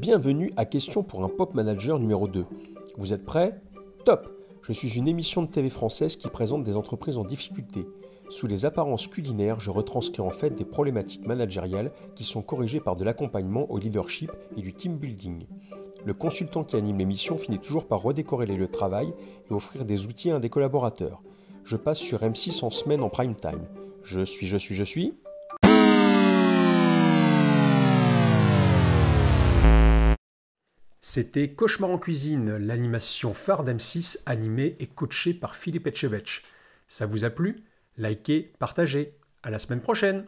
Bienvenue à Question pour un Pop Manager numéro 2. Vous êtes prêts? Top Je suis une émission de TV française qui présente des entreprises en difficulté. Sous les apparences culinaires, je retranscris en fait des problématiques managériales qui sont corrigées par de l'accompagnement au leadership et du team building. Le consultant qui anime l'émission finit toujours par redécorer les lieux de travail et offrir des outils à un des collaborateurs. Je passe sur M6 en semaine en prime time. Je suis, je suis, je suis. C'était Cauchemar en cuisine, l'animation phare d'M6 animée et coachée par Philippe Etchebetch. Ça vous a plu? Likez, partagez. À la semaine prochaine